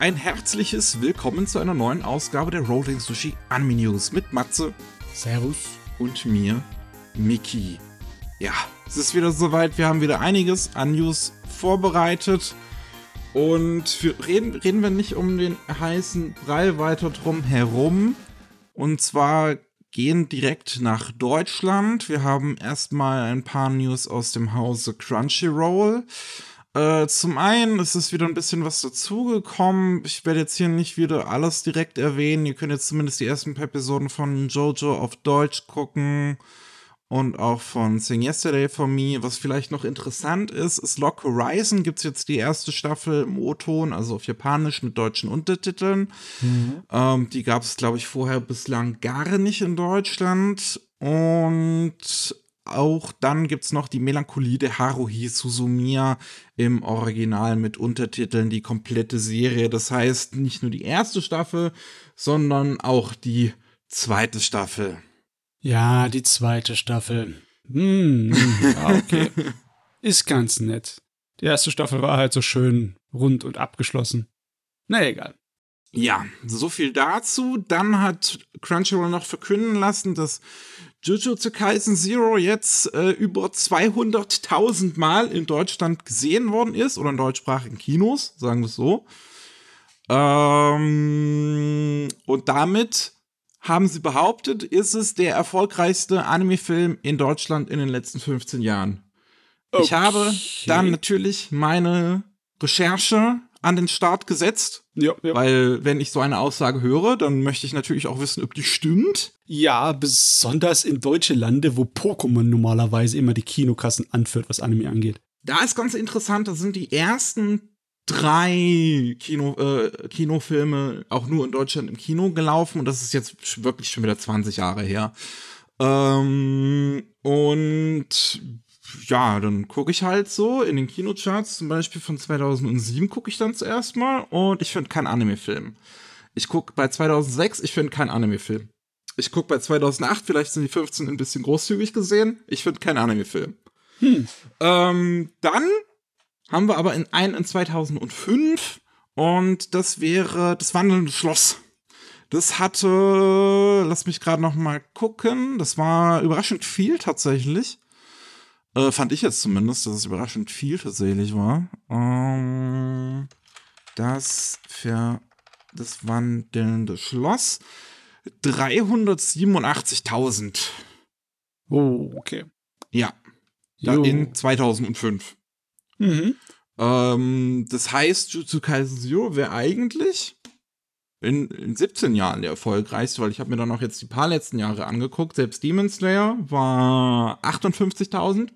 ein herzliches Willkommen zu einer neuen Ausgabe der Rolling Sushi Anime News mit Matze. Servus. Und mir, Miki. Ja, es ist wieder soweit. Wir haben wieder einiges an News vorbereitet. Und reden, reden wir nicht um den heißen Brei weiter drum herum. Und zwar gehen direkt nach Deutschland. Wir haben erstmal ein paar News aus dem Hause Crunchyroll. Äh, zum einen ist es wieder ein bisschen was dazugekommen. Ich werde jetzt hier nicht wieder alles direkt erwähnen. Ihr könnt jetzt zumindest die ersten paar Episoden von Jojo auf Deutsch gucken und auch von Sing Yesterday for Me. Was vielleicht noch interessant ist, ist Lock Horizon. Gibt es jetzt die erste Staffel im O-Ton, also auf Japanisch mit deutschen Untertiteln. Mhm. Ähm, die gab es, glaube ich, vorher bislang gar nicht in Deutschland. Und auch dann gibt es noch die Melancholie der Haruhi Suzumiya im Original mit Untertiteln, die komplette Serie. Das heißt, nicht nur die erste Staffel, sondern auch die zweite Staffel. Ja, die zweite Staffel. Hm, hm ja, okay. Ist ganz nett. Die erste Staffel war halt so schön rund und abgeschlossen. Na egal. Ja, so viel dazu. Dann hat Crunchyroll noch verkünden lassen, dass Jujutsu Kaisen Zero jetzt äh, über 200.000 Mal in Deutschland gesehen worden ist oder in deutschsprachigen Kinos, sagen wir es so. Ähm, und damit haben sie behauptet, ist es der erfolgreichste Anime-Film in Deutschland in den letzten 15 Jahren. Okay. Ich habe dann natürlich meine Recherche an den Start gesetzt. Ja, ja. Weil, wenn ich so eine Aussage höre, dann möchte ich natürlich auch wissen, ob die stimmt. Ja, besonders in deutsche Lande, wo Pokémon normalerweise immer die Kinokassen anführt, was Anime angeht. Da ist ganz interessant, da sind die ersten drei Kino, äh, Kinofilme auch nur in Deutschland im Kino gelaufen und das ist jetzt wirklich schon wieder 20 Jahre her. Ähm, und ja, dann gucke ich halt so in den Kinocharts, zum Beispiel von 2007 gucke ich dann zuerst mal und ich finde keinen Anime-Film. Ich gucke bei 2006, ich finde keinen Anime-Film. Ich gucke bei 2008, vielleicht sind die 15 ein bisschen großzügig gesehen, ich finde keinen Anime-Film. Hm. Ähm, dann haben wir aber in einen in 2005 und das wäre das wandelnde Schloss. Das hatte, lass mich gerade noch mal gucken, das war überraschend viel tatsächlich. Äh, fand ich jetzt zumindest, dass es überraschend viel tatsächlich war. Ähm, das für das wandelnde Schloss 387.000. Oh, okay. Ja. Da in 2005. Mhm. Ähm, das heißt, Jutsu Kaisen Zero wäre eigentlich in, in 17 Jahren der erfolgreichste, weil ich habe mir dann auch jetzt die paar letzten Jahre angeguckt. Selbst Demon Slayer war 58.000.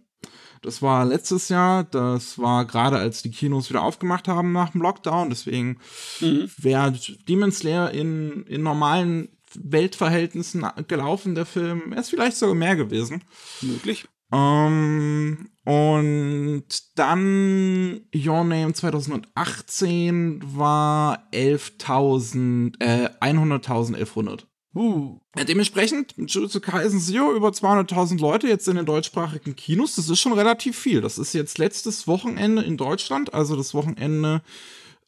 Das war letztes Jahr, das war gerade als die Kinos wieder aufgemacht haben nach dem Lockdown. Deswegen mhm. wäre Demon Slayer in, in normalen Weltverhältnissen gelaufen, der Film. Er ist vielleicht sogar mehr gewesen. Möglich. Ähm, und dann Your Name 2018 war 11.000, äh, 100.000, 1100. Uh. Ja, dementsprechend, Jujutsu Kaisen Zero über 200.000 Leute jetzt in den deutschsprachigen Kinos, das ist schon relativ viel. Das ist jetzt letztes Wochenende in Deutschland, also das Wochenende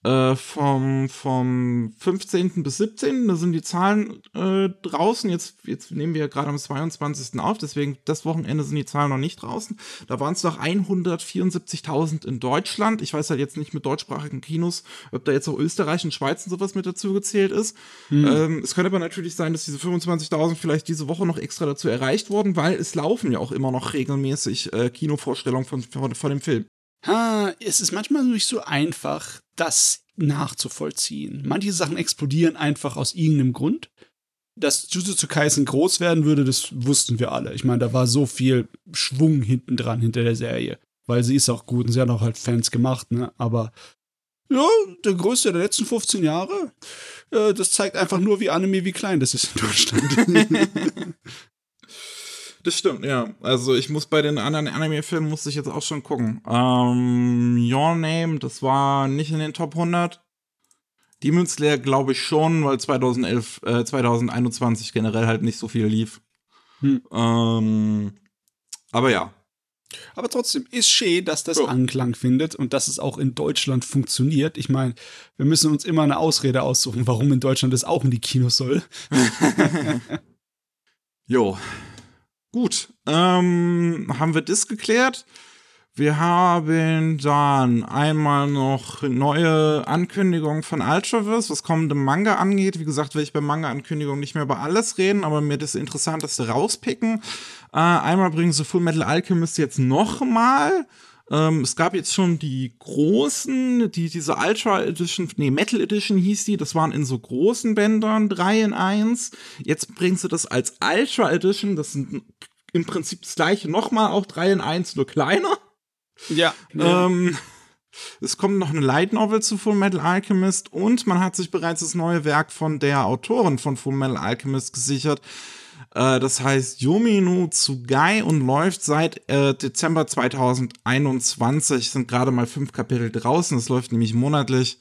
äh, vom, vom 15. bis 17. Da sind die Zahlen äh, draußen. Jetzt, jetzt nehmen wir gerade am 22. auf, deswegen das Wochenende sind die Zahlen noch nicht draußen. Da waren es noch 174.000 in Deutschland. Ich weiß halt jetzt nicht mit deutschsprachigen Kinos, ob da jetzt auch Österreich und Schweiz und sowas mit dazu gezählt ist. Hm. Ähm, es könnte aber natürlich sein, dass diese 25.000 vielleicht diese Woche noch extra dazu erreicht wurden, weil es laufen ja auch immer noch regelmäßig äh, Kinovorstellungen von, von, von dem Film. Ha, es ist manchmal nicht so einfach, das nachzuvollziehen. Manche Sachen explodieren einfach aus irgendeinem Grund. Dass Jujutsu Kaisen groß werden würde, das wussten wir alle. Ich meine, da war so viel Schwung hinten dran hinter der Serie. Weil sie ist auch gut und sie hat auch halt Fans gemacht, ne? Aber ja, der größte der letzten 15 Jahre, äh, das zeigt einfach nur, wie Anime, wie klein das ist in Deutschland. Das stimmt, ja. Also ich muss bei den anderen Anime-Filmen musste ich jetzt auch schon gucken. Ähm, Your Name, das war nicht in den Top 100. Demon Slayer glaube ich schon, weil 2011, äh, 2021 generell halt nicht so viel lief. Hm. Ähm, aber ja. Aber trotzdem ist schön, dass das Ja. Anklang findet und dass es auch in Deutschland funktioniert. Ich meine, wir müssen uns immer eine Ausrede aussuchen, warum in Deutschland es auch in die Kinos soll. Jo. Gut. Ähm, haben wir das geklärt? Wir haben dann einmal noch neue Ankündigungen von Ultraverse, was kommende Manga angeht. Wie gesagt, will ich bei Manga-Ankündigungen nicht mehr über alles reden, aber mir das Interessanteste rauspicken. Äh, einmal bringen sie Full Metal Alchemist jetzt nochmal. Ähm, es gab jetzt schon die großen, die, diese Ultra Edition, nee, Metal Edition hieß die, das waren in so großen Bändern, 3 in 1. Jetzt bringen sie das als Ultra Edition, das sind im Prinzip das gleiche nochmal, auch 3 in 1, nur kleiner. Ja. Ähm, es kommt noch eine Light Novel zu Full Metal Alchemist und man hat sich bereits das neue Werk von der Autorin von Full Metal Alchemist gesichert. Äh, das heißt Yumino Tsugai und läuft seit äh, Dezember 2021. Sind gerade mal fünf Kapitel draußen. Es läuft nämlich monatlich.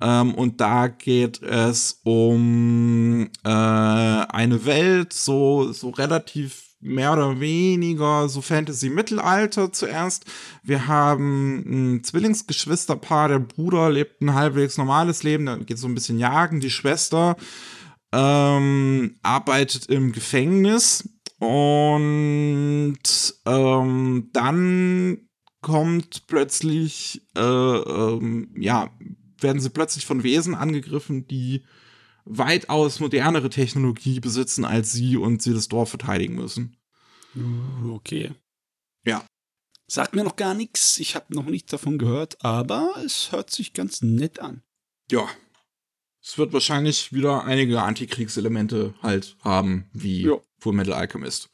Ähm, und da geht es um äh, eine Welt, so, so relativ mehr oder weniger so Fantasy-Mittelalter zuerst. Wir haben ein Zwillingsgeschwisterpaar, der Bruder lebt ein halbwegs normales Leben, da geht so ein bisschen jagen, die Schwester ähm, arbeitet im Gefängnis und ähm, dann kommt plötzlich, äh, ähm, ja, werden sie plötzlich von Wesen angegriffen, die weitaus modernere Technologie besitzen als sie und sie das Dorf verteidigen müssen. Uh, Okay. Ja. Sagt mir noch gar nichts. Ich habe noch nichts davon gehört, aber es hört sich ganz nett an. Ja. Es wird wahrscheinlich wieder einige Antikriegselemente halt haben, wie Ja. Full Metal Alchemist.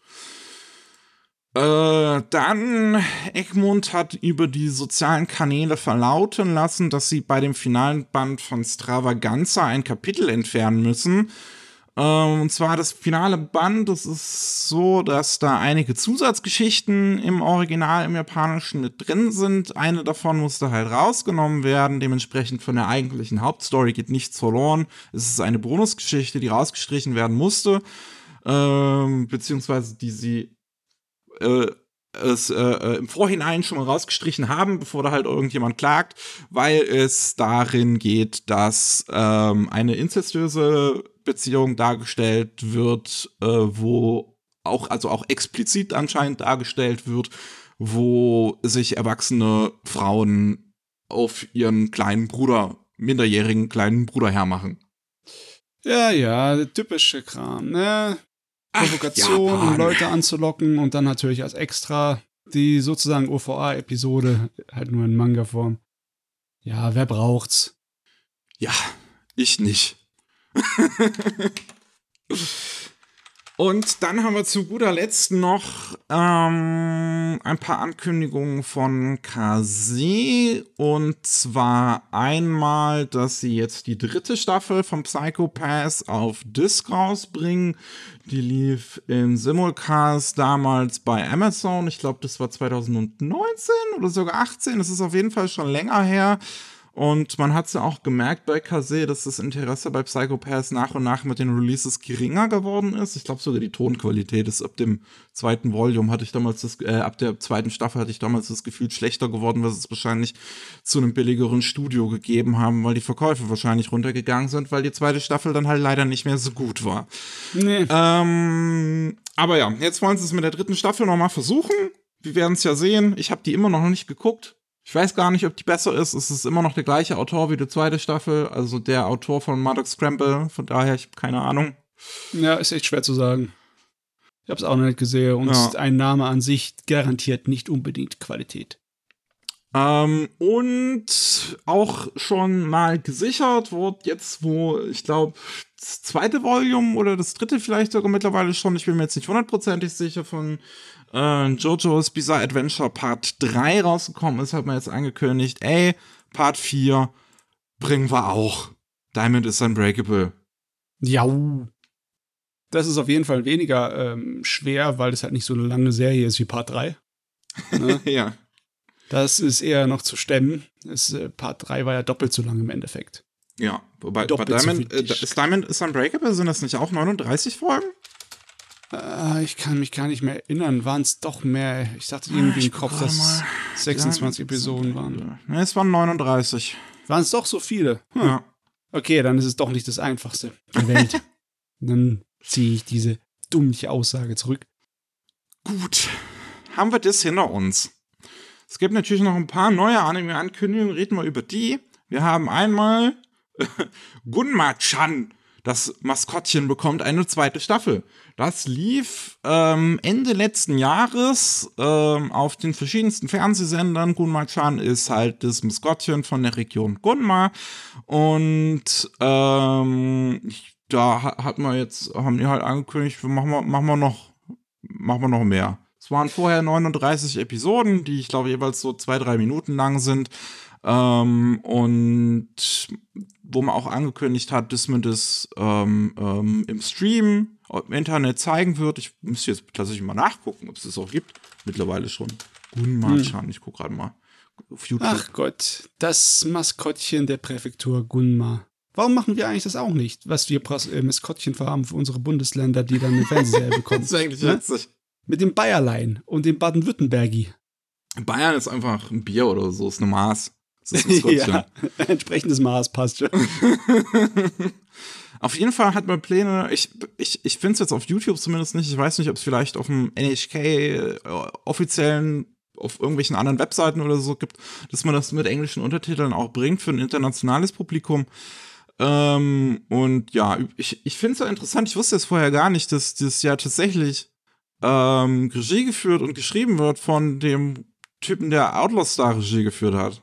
Äh, dann Egmont hat über die sozialen Kanäle verlauten lassen, dass sie bei dem finalen Band von Stravaganza ein Kapitel entfernen müssen. Ähm, und zwar das finale Band, das ist so, dass da einige Zusatzgeschichten im Original im Japanischen mit drin sind. Eine davon musste halt rausgenommen werden. Dementsprechend von der eigentlichen Hauptstory geht nichts verloren. Es ist eine Bonusgeschichte, die rausgestrichen werden musste. Ähm, beziehungsweise die sie äh, es äh, äh, im Vorhinein schon mal rausgestrichen haben, bevor da halt irgendjemand klagt, weil es darin geht, dass ähm, eine inzestiöse Beziehung dargestellt wird, äh, wo auch, also auch explizit anscheinend dargestellt wird, wo sich erwachsene Frauen auf ihren kleinen Bruder, minderjährigen kleinen Bruder hermachen. Ja, ja, der typische Kram, ne? Provokation, um Leute anzulocken und dann natürlich als extra die sozusagen OVA-Episode, halt nur in Manga-Form. Ja, wer braucht's? Ja, ich nicht. Und dann haben wir zu guter Letzt noch ähm, ein paar Ankündigungen von Kase. Und zwar einmal, dass sie jetzt die dritte Staffel vom Psycho Pass auf Disc rausbringen. Die lief im Simulcast damals bei Amazon. Ich glaube, das war 2019 oder sogar 18. Das ist auf jeden Fall schon länger her. Und man hat es ja auch gemerkt bei Kase, dass das Interesse bei Psycho Pass nach und nach mit den Releases geringer geworden ist. Ich glaube sogar die Tonqualität ist ab dem zweiten Volume hatte ich damals das, äh, ab der zweiten Staffel hatte ich damals das Gefühl schlechter geworden, was es wahrscheinlich zu einem billigeren Studio gegeben haben, weil die Verkäufe wahrscheinlich runtergegangen sind, weil die zweite Staffel dann halt leider nicht mehr so gut war. Nee. Ähm, aber ja, jetzt wollen sie es mit der dritten Staffel nochmal versuchen. Wir werden es ja sehen. Ich habe die immer noch nicht geguckt. Ich weiß gar nicht, ob die besser ist. Es ist immer noch der gleiche Autor wie die zweite Staffel, also der Autor von Murdoch Scramble. Von daher, ich habe keine Ahnung. Ja, ist echt schwer zu sagen. Ich hab's auch noch nicht gesehen und Ja. ein Name an sich garantiert nicht unbedingt Qualität. Ähm, und auch schon mal gesichert wurde jetzt, wo ich glaube, das zweite Volume oder das dritte vielleicht sogar mittlerweile schon, ich bin mir jetzt nicht hundertprozentig sicher, von äh, JoJo's Bizarre Adventure Part 3 rausgekommen ist, hat man jetzt angekündigt, ey, Part 4 bringen wir auch. Diamond is Unbreakable. Ja. Das ist auf jeden Fall weniger ähm, schwer, weil es halt nicht so eine lange Serie ist wie Part 3. Ne? ja. Das ist eher noch zu stemmen. Das, äh, Part 3 war ja doppelt so lang im Endeffekt. Ja, wobei bei so Diamond, viel äh, ist Diamond is Unbreakable, sind das nicht auch 39 Folgen? Äh, ich kann mich gar nicht mehr erinnern. Waren es doch mehr? Ich dachte irgendwie ich im Kopf, dass mal. 26 Ja, Episoden waren. Ne, es waren 39. Waren es doch so viele? Hm. Ja. Okay, dann ist es doch nicht das Einfachste der Welt. dann ziehe ich diese dummliche Aussage zurück. Gut. Haben wir das hinter uns? Es gibt natürlich noch ein paar neue Anime-Ankündigungen. Reden wir über die. Wir haben einmal Gunma-chan. Das Maskottchen bekommt eine zweite Staffel. Das lief ähm, Ende letzten Jahres ähm, auf den verschiedensten Fernsehsendern. Gunma-chan ist halt das Maskottchen von der Region Gunma. Und ähm, ich, da ha- hat man jetzt, haben die halt angekündigt, machen wir, machen wir noch, machen wir noch mehr. Es waren vorher 39 Episoden, die ich glaube jeweils so zwei, drei Minuten lang sind. Ähm, und wo man auch angekündigt hat, dass man das ähm, ähm, im Stream im Internet zeigen wird. Ich müsste jetzt tatsächlich mal nachgucken, ob es das auch gibt. Mittlerweile schon. Gunma-chan, ich gucke gerade mal auf YouTube. Ach Gott, das Maskottchen der Präfektur Gunma. Warum machen wir eigentlich das auch nicht, was wir äh, Maskottchen haben für unsere Bundesländer, die dann eine Fernsehserie bekommen? das ist eigentlich Ne? witzig. Mit dem Bayerlein und dem Baden-Württembergi. Bayern ist einfach ein Bier oder so, ist eine Maß. Das ist ein ja, entsprechendes Maß passt schon. Auf jeden Fall hat man Pläne, ich, ich, ich finde es jetzt auf YouTube zumindest nicht, ich weiß nicht, ob es vielleicht auf dem NHK äh, offiziellen, auf irgendwelchen anderen Webseiten oder so gibt, dass man das mit englischen Untertiteln auch bringt für ein internationales Publikum. Ähm, und ja, ich, ich finde es ja interessant, ich wusste es vorher gar nicht, dass das ja tatsächlich ähm, Regie geführt und geschrieben wird von dem Typen, der Outlaw Star Regie geführt hat.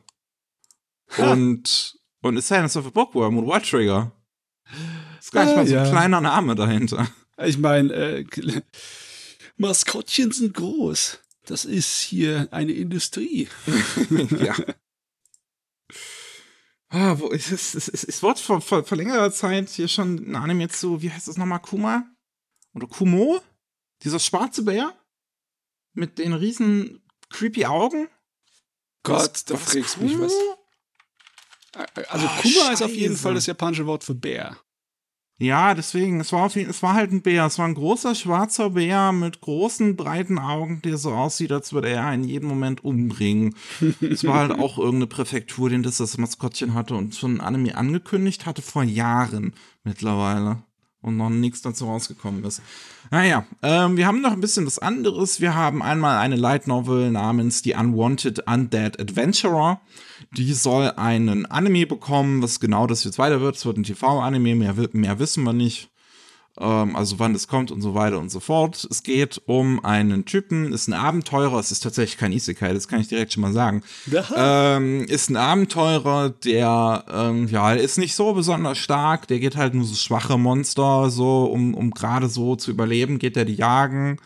Ha. Und, und Silence of a Bookworm und White Trigger. Ist gar nicht Ah, mal so ja. ein kleiner Name dahinter. Ich meine, äh, Maskottchen sind groß. Das ist hier eine Industrie. ja. Ah, wo, es, es, es, es wurde vor, vor, vor längerer Zeit hier schon ein Anime zu, wie heißt das nochmal, Kuma? Oder Kumo? Dieser schwarze Bär? Mit den riesen creepy Augen? Gott, da fragst mich was. Also Ah, Kuma ist auf jeden. Fall das japanische Wort für Bär. Ja, deswegen, es war, auf jeden, es war halt ein Bär. Es war ein großer schwarzer Bär mit großen, breiten Augen, der so aussieht, als würde er in jedem Moment umbringen. es war halt auch irgendeine Präfektur, den das das Maskottchen hatte und schon Anime angekündigt hatte vor Jahren mittlerweile. Und noch nichts dazu rausgekommen ist. Naja, ähm, wir haben noch ein bisschen was anderes. Wir haben einmal eine Light Novel namens The Unwanted Undead Adventurer. Die soll einen Anime bekommen, was genau das jetzt weiter wird. Es wird ein TV-Anime, mehr, mehr wissen wir nicht. Ähm, also wann das kommt und so weiter und so fort. Es geht um einen Typen, ist ein Abenteurer, es ist tatsächlich kein Isekai, das kann ich direkt schon mal sagen. Ähm, ist ein Abenteurer, der ähm, ja ist nicht so besonders stark, der geht halt nur so schwache Monster, so um, um gerade so zu überleben, geht er die jagen.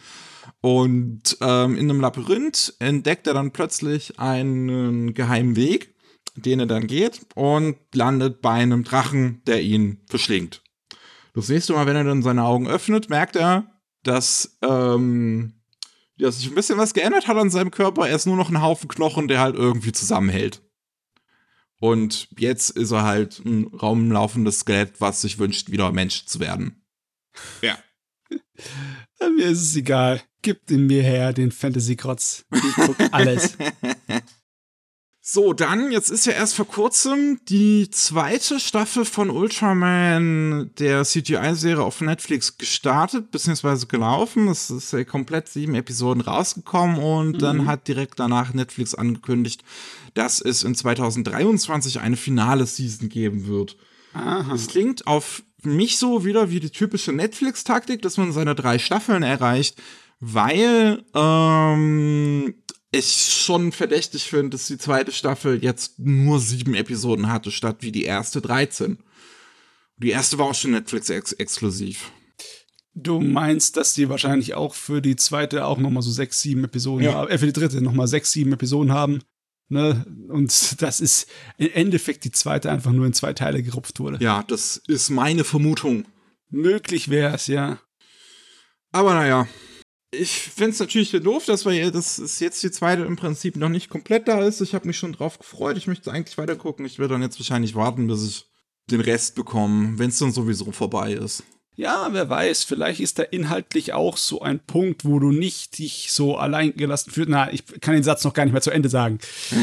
Und ähm, in einem Labyrinth entdeckt er dann plötzlich einen geheimen Weg, den er dann geht und landet bei einem Drachen, der ihn verschlingt. Das nächste Mal, wenn er dann seine Augen öffnet, merkt er, dass, ähm, dass sich ein bisschen was geändert hat an seinem Körper. Er ist nur noch ein Haufen Knochen, der halt irgendwie zusammenhält. Und jetzt ist er halt ein raumlaufendes Skelett, was sich wünscht, wieder Mensch zu werden. Ja. Mir ist es egal. Gib den mir her, den Fantasy-Krotz. Ich guck alles. So, dann, jetzt ist ja erst vor kurzem die zweite Staffel von Ultraman der CGI-Serie auf Netflix gestartet, beziehungsweise gelaufen. Es ist ja komplett sieben Episoden rausgekommen und dann hat direkt danach Netflix angekündigt, dass es in 2023 eine finale Season geben wird. Aha. Es klingt auf mich so wieder wie die typische Netflix-Taktik, dass man seine drei Staffeln erreicht, weil ähm, ich schon verdächtig finde, dass die zweite Staffel jetzt nur sieben Episoden hatte, statt wie die erste 13. Die erste war auch schon Netflix-exklusiv. Du meinst, dass die wahrscheinlich auch für die zweite auch nochmal so sechs, sieben Episoden Ja. haben, äh, für die dritte nochmal sechs, sieben Episoden haben. Ne? Und das ist im Endeffekt die zweite einfach nur in zwei Teile gerupft wurde. Ja, das ist meine Vermutung. Möglich wäre es, ja. Aber naja, ich finde es natürlich doof, dass wir dass es jetzt die zweite im Prinzip noch nicht komplett da ist. Ich habe mich schon drauf gefreut. Ich möchte eigentlich weiter gucken. Ich werde dann jetzt wahrscheinlich warten, bis ich den Rest bekomme, wenn es dann sowieso vorbei ist. Ja, wer weiß, vielleicht ist da inhaltlich auch so ein Punkt, wo du nicht dich so allein gelassen fühlst. Na, ich kann den Satz noch gar nicht mehr zu Ende sagen.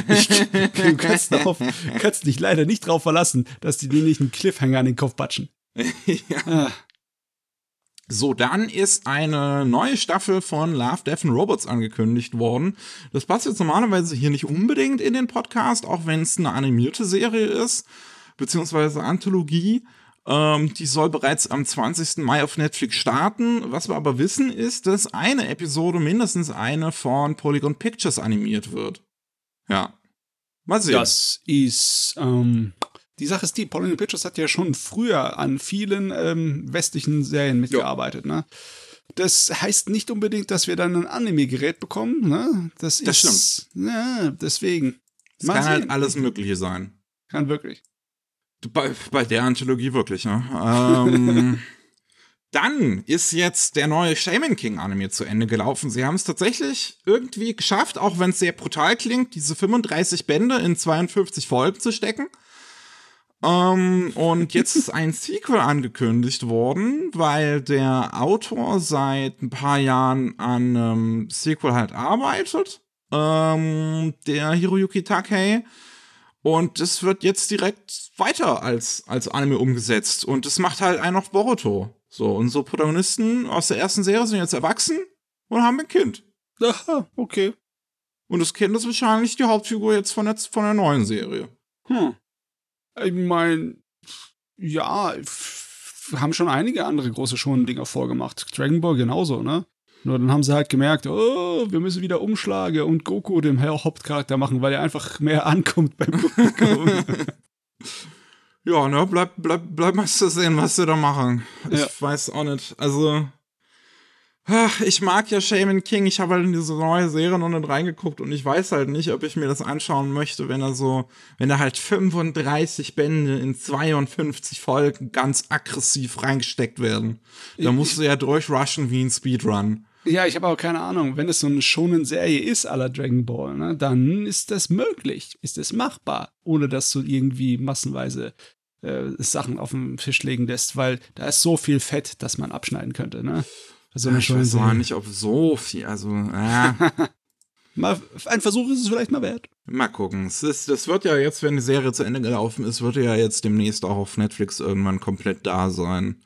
Ich, du kannst, darauf, kannst dich leider nicht drauf verlassen, dass die dir nicht einen Cliffhanger an den Kopf batschen. ja. Ah. So, dann ist eine neue Staffel von Love, Death and Robots angekündigt worden. Das passt jetzt normalerweise hier nicht unbedingt in den Podcast, auch wenn es eine animierte Serie ist, beziehungsweise Anthologie. Ähm, die soll bereits am 20. Mai auf Netflix starten. Was wir aber wissen, ist, dass eine Episode, mindestens eine, von Polygon Pictures animiert wird. Ja. Mal sehen. Das ist, ähm, die Sache ist die, Pauline Pictures hat ja schon früher an vielen ähm, westlichen Serien mitgearbeitet, ne? Das heißt nicht unbedingt, dass wir dann ein Anime-Gerät bekommen, ne? Das, das ist, stimmt. Ja, deswegen. Es kann halt alles Mögliche sein. Kann wirklich. Bei, bei der Anthologie wirklich, ne? ähm, dann ist jetzt der neue Shaman King Anime zu Ende gelaufen. Sie haben es tatsächlich irgendwie geschafft, auch wenn es sehr brutal klingt, diese 35 Bände in 52 Folgen zu stecken. Ähm, und jetzt ist ein Sequel angekündigt worden, weil der Autor seit ein paar Jahren an einem Sequel halt arbeitet. Ähm, der Hiroyuki Takei. Und das wird jetzt direkt weiter als, als Anime umgesetzt. Und das macht halt einen auf Boruto. So, unsere Protagonisten aus der ersten Serie sind jetzt erwachsen und haben ein Kind. Aha, okay. Und das Kind ist wahrscheinlich die Hauptfigur jetzt von der, von der neuen Serie. Hm. Ich meine, ja, haben schon einige andere große Schonen-Dinger vorgemacht. Dragon Ball genauso, ne? Nur dann haben sie halt gemerkt, oh, wir müssen wieder Umschlage und Goku dem Hauptcharakter machen, weil er einfach mehr ankommt beim Publikum. ja, ne, bleib, bleib, bleib mal zu sehen, was sie da machen. Ich ja. weiß auch nicht. Also, Ach, ich mag ja Shaman King. Ich habe halt in diese neue Serie noch nicht reingeguckt und ich weiß halt nicht, ob ich mir das anschauen möchte, wenn er so, wenn er halt 35 Bände in 52 Folgen ganz aggressiv reingesteckt werden. Da musst du ja durchrushen wie ein Speedrun. Ja, ich habe auch keine Ahnung. Wenn es so eine schonen Serie ist, aller Dragon Ball, ne, dann ist das möglich, ist es machbar, ohne dass du irgendwie massenweise äh, Sachen auf den Tisch legen lässt, weil da ist so viel Fett, dass man abschneiden könnte, ne? So eine ich weiß auch nicht, ob so viel, also, äh. mal, ein Versuch ist es vielleicht mal wert. Mal gucken. Es ist, das wird ja jetzt, wenn die Serie zu Ende gelaufen ist, wird ja jetzt demnächst auch auf Netflix irgendwann komplett da sein.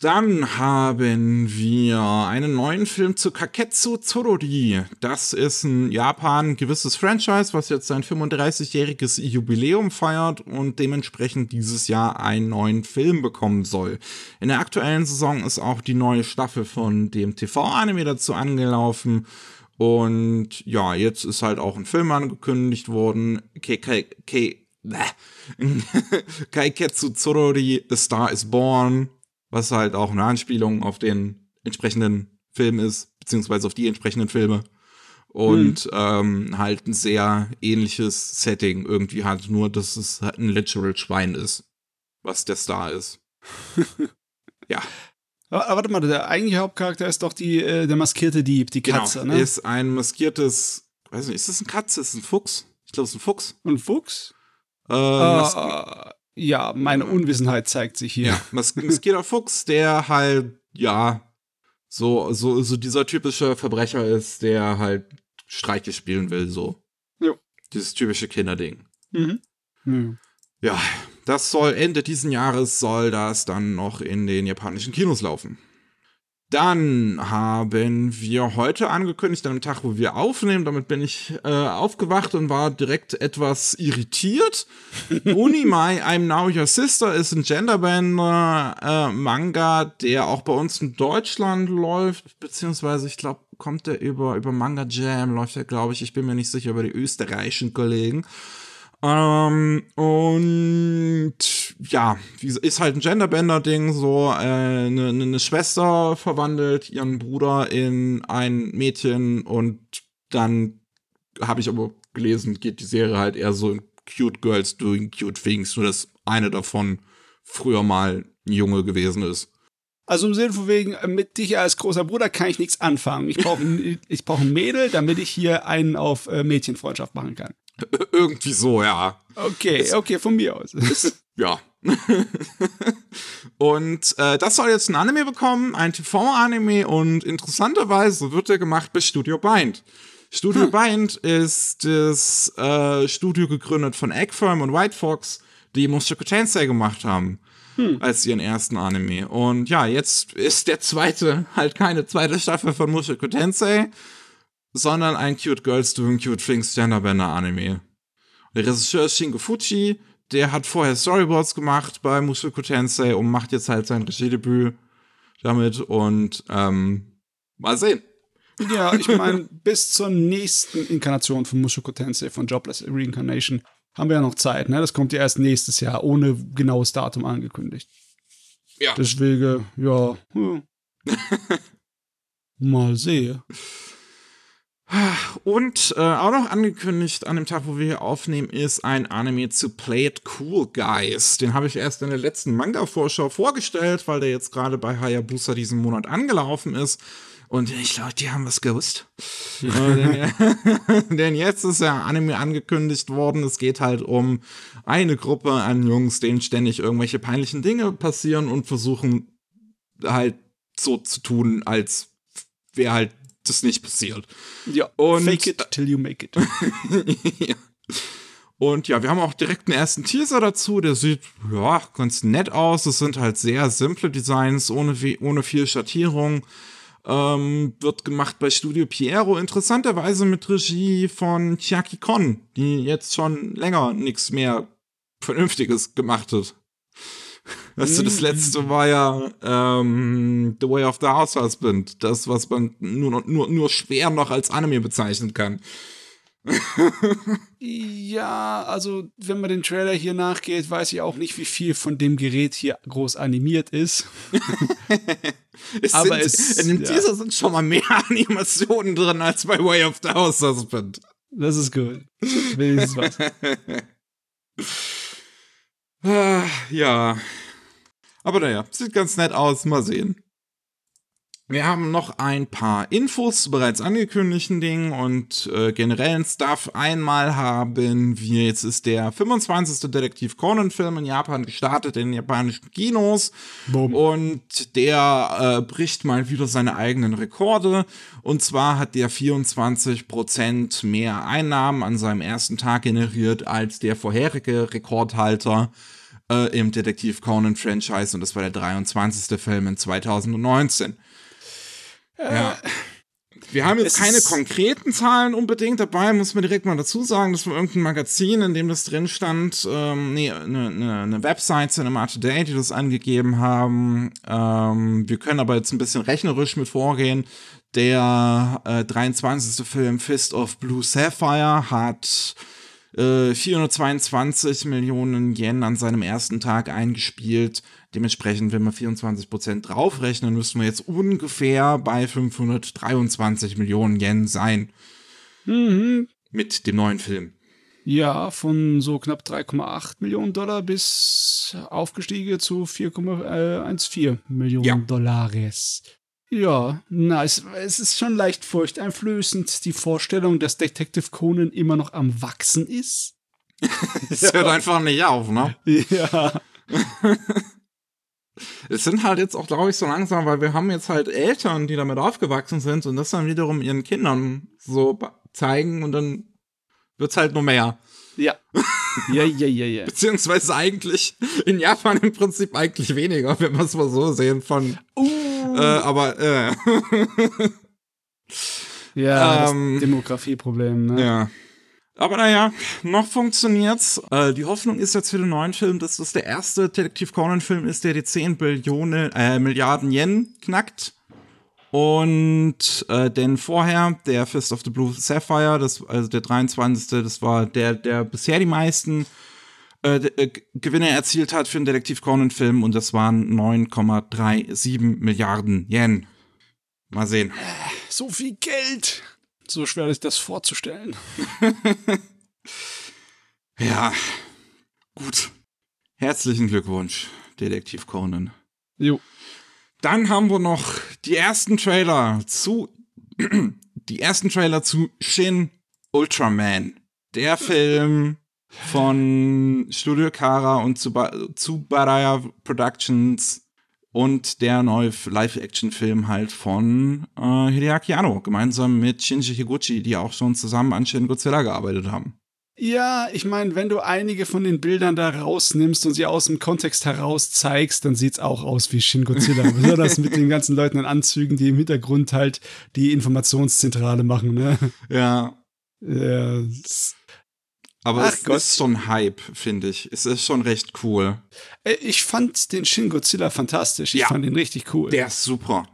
Dann haben wir einen neuen Film zu Kaketsu Tsorori. Das ist ein Japan gewisses Franchise, was jetzt sein 35-jähriges Jubiläum feiert und dementsprechend dieses Jahr einen neuen Film bekommen soll. In der aktuellen Saison ist auch die neue Staffel von dem TV-Anime dazu angelaufen. Und ja, jetzt ist halt auch ein Film angekündigt worden. Kaiketsu Tsorori, The Star is Born was halt auch eine Anspielung auf den entsprechenden Film ist, beziehungsweise auf die entsprechenden Filme. Und hm. ähm, halt ein sehr ähnliches Setting irgendwie hat, nur dass es halt ein literal Schwein ist, was der Star ist. ja. Aber, warte mal, der eigentliche Hauptcharakter ist doch die, äh, der maskierte Dieb, die genau, Katze, genau, ne? ist ein maskiertes, weiß nicht, ist das ein Katze? Ist das ein Fuchs? Ich glaube, es ist ein Fuchs. Ein Fuchs? Äh, uh, ja, meine Unwissenheit zeigt sich hier. Ja, maskierter Fuchs, der halt, ja, so, so, so dieser typische Verbrecher ist, der halt Streiche spielen will, so. Jo. Dieses typische Kinderding. Mhm. Mhm. Ja, das soll Ende diesen Jahres soll das dann noch in den japanischen Kinos laufen. Dann haben wir heute angekündigt, an dem Tag, wo wir aufnehmen, damit bin ich äh, aufgewacht und war direkt etwas irritiert. Unimai, I'm Now Your Sister ist ein Genderbender äh, Manga, der auch bei uns in Deutschland läuft, beziehungsweise ich glaube, kommt der über, über Manga Jam, läuft der, glaube ich, ich bin mir nicht sicher, über die österreichischen Kollegen. Ähm, und ja, ist halt ein Genderbender-Ding, so eine äh, ne, ne Schwester verwandelt ihren Bruder in ein Mädchen und dann habe ich aber gelesen, geht die Serie halt eher so in Cute Girls doing cute things, nur dass eine davon früher mal ein Junge gewesen ist. Also im Sinne von wegen, äh, mit dich als großer Bruder kann ich nichts anfangen. Ich brauche ich brauch ein Mädel, damit ich hier einen auf äh, Mädchenfreundschaft machen kann. Irgendwie so, ja. Okay, okay, von mir aus. ja, und äh, das soll jetzt ein Anime bekommen, ein TV-Anime und interessanterweise wird er gemacht bei Studio Bind. Studio hm. Bind ist das äh, Studio gegründet von Eggfirm und White Fox, die Mushoku Tensei gemacht haben. Hm. Als ihren ersten Anime. Und ja, jetzt ist der zweite halt keine zweite Staffel von Mushoku Tensei, sondern ein Cute Girls Doing Cute Things Genderbender Anime. Der Regisseur ist Shingo Fuji, der hat vorher Storyboards gemacht bei Mushoku Tensei und macht jetzt halt sein Regiedebüt damit und ähm, mal sehen. Ja, ich meine, bis zur nächsten Inkarnation von Mushoku Tensei von Jobless Reincarnation haben wir ja noch Zeit, ne? Das kommt ja erst nächstes Jahr, ohne genaues Datum angekündigt. Ja. Deswegen, ja. Hm. Mal sehen. Und äh, auch noch angekündigt an dem Tag, wo wir hier aufnehmen, ist ein Anime zu Play It Cool Guys. Den habe ich erst in der letzten Manga-Vorschau vorgestellt, weil der jetzt gerade bei Hayabusa diesen Monat angelaufen ist. Und ich glaube, die haben was gewusst. denn, denn, jetzt ist ja Anime angekündigt worden. Es geht halt um eine Gruppe an Jungs, denen ständig irgendwelche peinlichen Dinge passieren und versuchen halt so zu tun, als wäre halt das nicht passiert. Ja, und, fake it till you make it. ja. Und ja, wir haben auch direkt einen ersten Teaser dazu. Der sieht, ja, ganz nett aus. Es sind halt sehr simple Designs, ohne, ohne viel Schattierung. Ähm, wird gemacht bei Studio Piero. Interessanterweise mit Regie von Chiaki Kon, die jetzt schon länger nichts mehr Vernünftiges gemacht hat. Weißt du, das letzte war ja ähm, The Way of the House Husband. Das, was man nur, nur, nur schwer noch als Anime bezeichnen kann. ja, also wenn man den Trailer hier nachgeht, weiß ich auch nicht, wie viel von dem Gerät hier groß animiert ist. es Aber sind, es, in dem ja. Teaser sind schon mal mehr Animationen drin als bei Way of the House Husband. Das ist gut. Wenigstens was. Ah, ja. Aber naja, sieht ganz nett aus. Mal sehen. Wir haben noch ein paar Infos bereits angekündigten Dingen und äh, generellen Stuff. Einmal haben wir, jetzt ist der 25. Detektiv Conan-Film in Japan gestartet, in japanischen Kinos. Boom. Und der äh, bricht mal wieder seine eigenen Rekorde. Und zwar hat der 24% mehr Einnahmen an seinem ersten Tag generiert als der vorherige Rekordhalter äh, im Detektiv Conan-Franchise. Und das war der 23. Film in 2019. Ja. Wir haben jetzt keine konkreten Zahlen unbedingt dabei, muss man direkt mal dazu sagen. Das war irgendein Magazin, in dem das drin stand. Ähm, nee, eine ne, ne Website, Cinema Today, die das angegeben haben. Ähm, wir können aber jetzt ein bisschen rechnerisch mit vorgehen. Der äh, 23. Film Fist of Blue Sapphire hat 422 äh, Millionen Yen an seinem ersten Tag eingespielt. Dementsprechend, wenn wir 24% draufrechnen, müssten wir jetzt ungefähr bei 523 Millionen Yen sein. Mhm. Mit dem neuen Film. Ja, von so knapp 3,8 Millionen Dollar bis aufgestiegen zu 4,14 Millionen ja. Dollars. Ja, na, es, es ist schon leicht furchteinflößend, die Vorstellung, dass Detective Conan immer noch am Wachsen ist. Es ja. hört einfach nicht auf, ne? Ja. es sind halt jetzt auch, glaube ich, so langsam, weil wir haben jetzt halt Eltern, die damit aufgewachsen sind und das dann wiederum ihren Kindern so zeigen und dann wird's halt nur mehr. Ja. Ja, ja, ja, ja. Beziehungsweise eigentlich in Japan im Prinzip eigentlich weniger, wenn wir es mal so sehen von. Uh. Äh, aber äh. ja, ähm, Demografieproblem, ne? Ja. Aber naja, noch funktioniert's. Äh, die Hoffnung ist jetzt für den neuen Film, dass das der erste Detektiv Conan-Film ist, der die 10 Billionen, äh, Milliarden Yen knackt. Und äh, denn vorher, der Fist of the Blue Sapphire, das, also der 23. Das war der, der bisher die meisten äh, äh, Gewinne erzielt hat für einen Detektiv Conan-Film und das waren 9,37 Milliarden Yen. Mal sehen. So viel Geld. So schwer ist das vorzustellen. ja, gut. Herzlichen Glückwunsch, Detektiv Conan. Jo. Dann haben wir noch die ersten Trailer zu die ersten Trailer zu Shin Ultraman. Der Film von Studio Kara und Tsubaraya Productions und der neue Live-Action-Film halt von äh, Hideaki Anno, gemeinsam mit Shinji Higuchi, die auch schon zusammen an Shin Godzilla gearbeitet haben. Ja, ich meine, wenn du einige von den Bildern da rausnimmst und sie aus dem Kontext heraus zeigst, dann sieht's auch aus wie Shin Godzilla. Besonders mit den ganzen Leuten in Anzügen, die im Hintergrund halt die Informationszentrale machen, ne? Ja. Ja. Aber Ach es Gott. ist schon Hype, finde ich. Es ist schon recht cool. Ich fand den Shin Godzilla fantastisch. Ich ja, fand ihn richtig cool. Der ist super.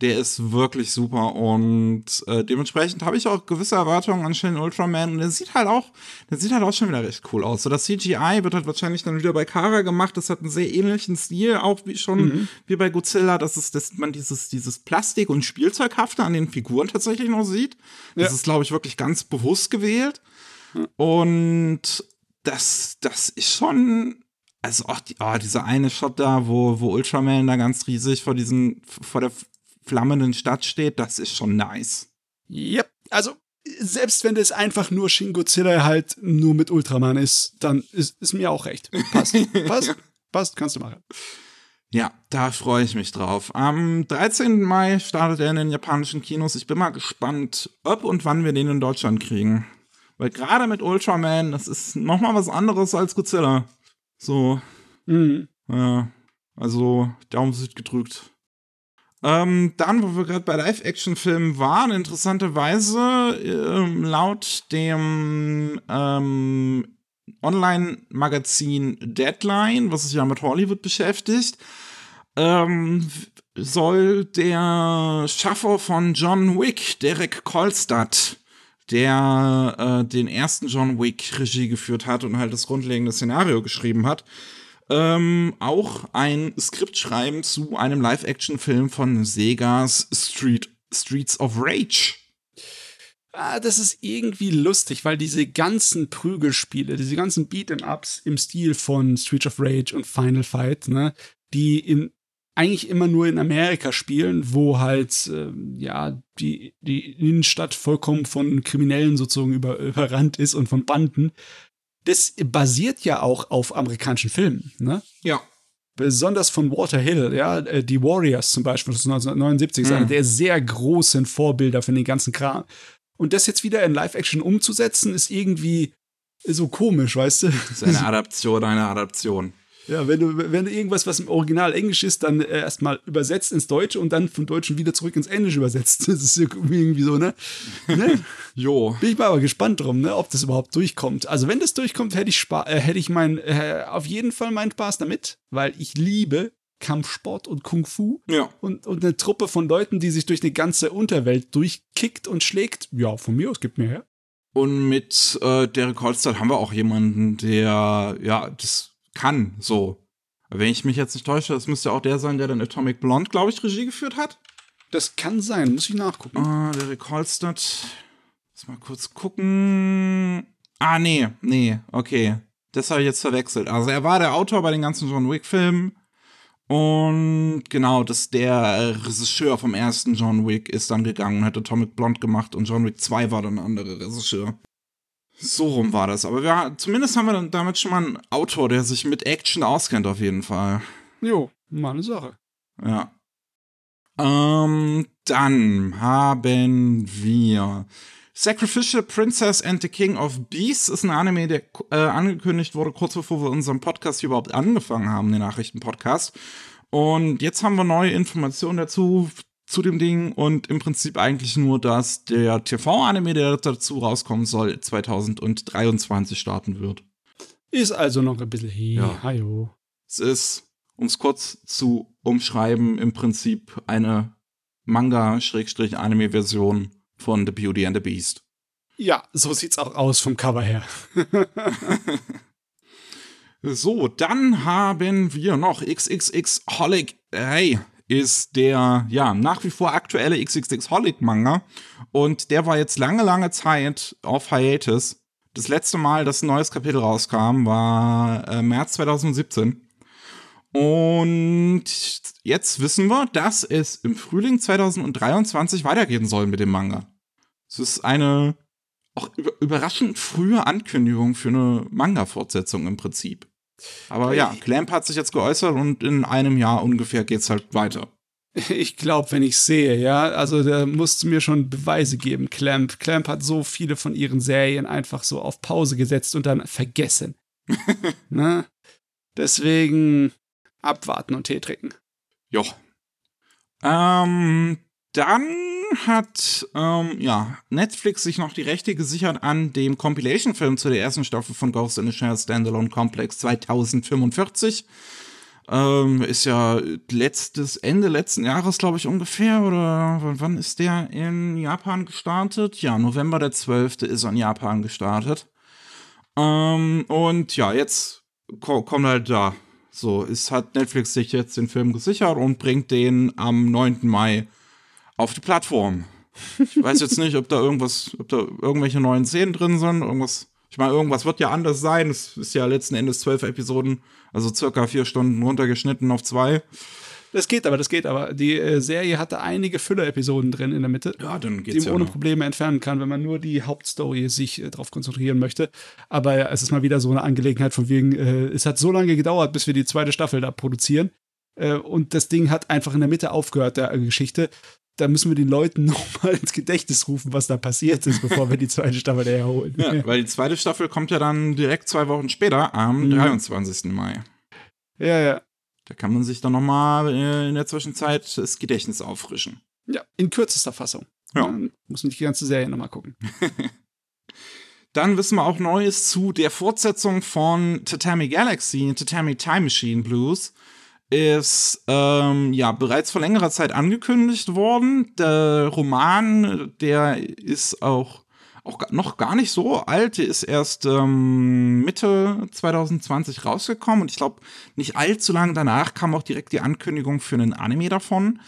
Der ist wirklich super und äh, dementsprechend habe ich auch gewisse Erwartungen an Shin Ultraman und der sieht halt auch, der sieht halt auch schon wieder recht cool aus. So das CGI wird halt wahrscheinlich dann wieder bei Kara gemacht. Das hat einen sehr ähnlichen Stil, auch wie schon mhm. wie bei Godzilla, dass es, dass man dieses dieses Plastik und Spielzeughafte an den Figuren tatsächlich noch sieht. Das ja. ist, glaube ich, wirklich ganz bewusst gewählt. Und das, das ist schon, also auch die, oh, dieser eine Shot da, wo, wo Ultraman da ganz riesig vor diesen, vor der flammenden Stadt steht, das ist schon nice. Yep, also selbst wenn das einfach nur Shin Godzilla halt nur mit Ultraman ist, dann ist, ist mir auch recht. Passt, passt, passt, kannst du machen. Ja, da freue ich mich drauf. Am 13. Mai startet er in den japanischen Kinos. Ich bin mal gespannt, ob und wann wir den in Deutschland kriegen. Weil gerade mit Ultraman, das ist nochmal was anderes als Godzilla. So. Mhm. Ja. Also, Daumen sind gedrückt. Ähm, dann, wo wir gerade bei Live-Action-Filmen waren, interessanterweise, ähm, laut dem ähm, Online-Magazin Deadline, was sich ja mit Hollywood beschäftigt, ähm, soll der Schaffer von John Wick, Derek Kolstad, der äh, den ersten John Wick Regie geführt hat und halt das grundlegende Szenario geschrieben hat, ähm, auch ein Skript schreiben zu einem Live-Action-Film von Segas Street, Streets of Rage. Ah, das ist irgendwie lustig, weil diese ganzen Prügelspiele, diese ganzen Beat'em-Ups im Stil von Streets of Rage und Final Fight, ne, die in eigentlich immer nur in Amerika spielen, wo halt äh, ja die, die Innenstadt vollkommen von Kriminellen sozusagen über, überrannt ist und von Banden. Das basiert ja auch auf amerikanischen Filmen, ne? Ja. Besonders von Walter Hill, ja, äh, die Warriors zum Beispiel, ist 1979, mhm. ist einer der sehr großen Vorbilder für den ganzen Kram. Und das jetzt wieder in Live-Action umzusetzen, ist irgendwie so komisch, weißt du? Das ist eine Adaption eine Adaption. Ja, wenn du, wenn du irgendwas, was im Original Englisch ist, dann äh, erstmal übersetzt ins Deutsche und dann vom Deutschen wieder zurück ins Englische übersetzt. Das ist irgendwie so, ne? ne? jo. Bin ich mal aber gespannt drum, ne, ob das überhaupt durchkommt. Also, wenn das durchkommt, hätte ich, Spa äh, hätte ich mein, äh, auf jeden Fall meinen Spaß damit, weil ich liebe Kampfsport und Kung Fu. Ja. Und, und eine Truppe von Leuten, die sich durch eine ganze Unterwelt durchkickt und schlägt. Ja, von mir aus gibt mir her. Und mit äh, Derek Holstad haben wir auch jemanden, der, ja, das kann, so. Wenn ich mich jetzt nicht täusche, das müsste auch der sein, der dann Atomic Blonde, glaube ich, Regie geführt hat. Das kann sein, muss ich nachgucken. Ah, Derek Holstad. Lass mal kurz gucken. Ah, nee, nee, okay. Das habe ich jetzt verwechselt. Also er war der Autor bei den ganzen John Wick-Filmen. Und genau, das der Regisseur vom ersten John Wick ist dann gegangen und hat Atomic Blonde gemacht und John Wick 2 war dann ein anderer Regisseur. So rum war das. Aber wir, zumindest haben wir dann damit schon mal einen Autor, der sich mit Action auskennt, auf jeden Fall. Jo, mal eine Sache. Ja. Ähm, dann haben wir Sacrificial Princess and the King of Beasts ist ein Anime, der äh, angekündigt wurde, kurz bevor wir unseren Podcast überhaupt angefangen haben, den Nachrichtenpodcast. Und jetzt haben wir neue Informationen dazu zu dem Ding und im Prinzip eigentlich nur, dass der TV-Anime, der dazu rauskommen soll, 2023 starten wird. Ist also noch ein bisschen hey, ja. Hajo. Es ist, um es kurz zu umschreiben, im Prinzip eine Manga-Anime-Version von The Beauty and the Beast. Ja, so sieht's auch aus vom Cover her. so, dann haben wir noch XXX Holic. Hey, ist der, ja, nach wie vor aktuelle XXX Holic Manga. Und der war jetzt lange, lange Zeit auf Hiatus. Das letzte Mal, dass ein neues Kapitel rauskam, war äh, März 2017. Und jetzt wissen wir, dass es im Frühling 2023 weitergehen soll mit dem Manga. Es ist eine auch überraschend frühe Ankündigung für eine Manga-Fortsetzung im Prinzip. Aber ja, Clamp hat sich jetzt geäußert und in einem Jahr ungefähr geht's halt weiter. Ich glaube, wenn ich sehe, ja, also da musst du mir schon Beweise geben, Clamp. Clamp hat so viele von ihren Serien einfach so auf Pause gesetzt und dann vergessen. ne? Deswegen abwarten und Tee trinken. Jo. Ähm, dann hat ähm, ja, Netflix sich noch die Rechte gesichert an dem Compilation-Film zu der ersten Staffel von Ghost in the Shell Standalone Complex 2045. Ähm, ist ja letztes, Ende letzten Jahres, glaube ich, ungefähr. Oder wann ist der in Japan gestartet? Ja, November der 12. ist er in Japan gestartet. Ähm, und ja, jetzt ko kommt halt da. So, ist hat Netflix sich jetzt den Film gesichert und bringt den am 9. Mai auf die Plattform. Ich weiß jetzt nicht, ob da irgendwas, ob da irgendwelche neuen Szenen drin sind, irgendwas. Ich meine, irgendwas wird ja anders sein. Es ist ja letzten Endes zwölf Episoden, also circa vier Stunden runtergeschnitten auf zwei. Das geht aber, das geht aber. Die äh, Serie hatte einige Füller-Episoden drin in der Mitte, ja, dann geht's die man ohne Probleme entfernen kann, wenn man nur die Hauptstory sich äh, darauf konzentrieren möchte. Aber ja, es ist mal wieder so eine Angelegenheit von wegen, äh, es hat so lange gedauert, bis wir die zweite Staffel da produzieren. Äh, und das Ding hat einfach in der Mitte aufgehört, der Geschichte da müssen wir den Leuten nochmal ins Gedächtnis rufen, was da passiert ist, bevor wir die zweite Staffel erholen. Ja, weil die zweite Staffel kommt ja dann direkt zwei Wochen später, am mhm. 23. Mai. Ja, ja. Da kann man sich dann nochmal äh, in der Zwischenzeit das Gedächtnis auffrischen. Ja, in kürzester Fassung. Ja. Dann muss man die ganze Serie nochmal gucken. Dann wissen wir auch Neues zu der Fortsetzung von Tatami Galaxy, Tatami Time Machine Blues ist ähm, ja bereits vor längerer Zeit angekündigt worden. Der Roman, der ist auch, auch noch gar nicht so alt. Der ist erst ähm, Mitte 2020 rausgekommen und ich glaube, nicht allzu lange danach kam auch direkt die Ankündigung für einen Anime davon.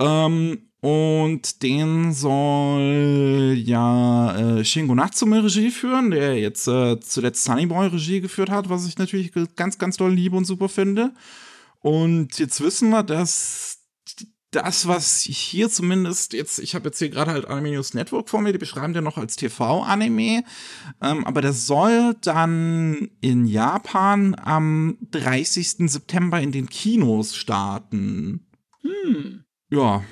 Ähm, und den soll ja äh, Shingo Natsume Regie führen, der jetzt äh, zuletzt Sunny Boy Regie geführt hat, was ich natürlich ganz, ganz doll liebe und super finde. Und jetzt wissen wir, dass das, was hier zumindest jetzt, ich habe jetzt hier gerade halt Anime News Network vor mir, die beschreiben den noch als TV-Anime, ähm, aber der soll dann in Japan am 30. September in den Kinos starten. Hm. Ja,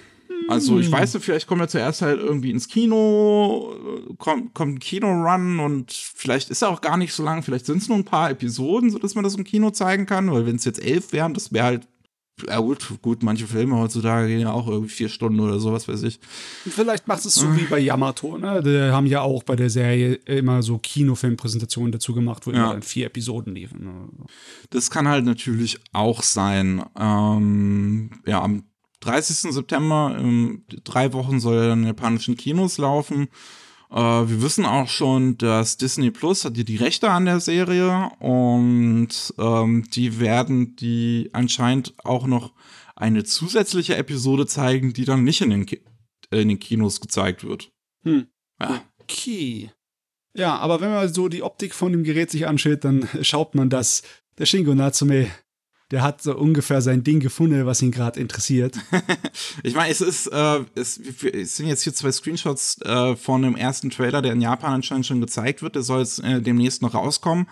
also ich weiß, vielleicht kommt er zuerst halt irgendwie ins Kino, kommt, kommt ein Kino-Run und vielleicht ist er auch gar nicht so lang, vielleicht sind es nur ein paar Episoden, sodass man das im Kino zeigen kann, weil wenn es jetzt elf wären, das wäre halt ja gut, gut, manche Filme heutzutage gehen ja auch irgendwie vier Stunden oder sowas, weiß ich. Vielleicht macht es so wie bei Yamato, ne? Die haben ja auch bei der Serie immer so Kinofilmpräsentationen dazu gemacht, wo ja. immer dann vier Episoden liefen. Ne? Das kann halt natürlich auch sein. Ähm, ja, am 30. September, in drei Wochen soll er in japanischen Kinos laufen. Äh, wir wissen auch schon, dass Disney Plus hat die Rechte an der Serie und ähm, die werden die anscheinend auch noch eine zusätzliche Episode zeigen, die dann nicht in den, Ki in den Kinos gezeigt wird. Hm. Ja. Okay. Ja, aber wenn man so die Optik von dem Gerät sich anschaut, dann schaut man, dass der Shingo Natsume der hat so ungefähr sein Ding gefunden, was ihn gerade interessiert. ich meine, es ist, äh, es, es, sind jetzt hier zwei Screenshots äh, von dem ersten Trailer, der in Japan anscheinend schon gezeigt wird. Der soll jetzt äh, demnächst noch rauskommen,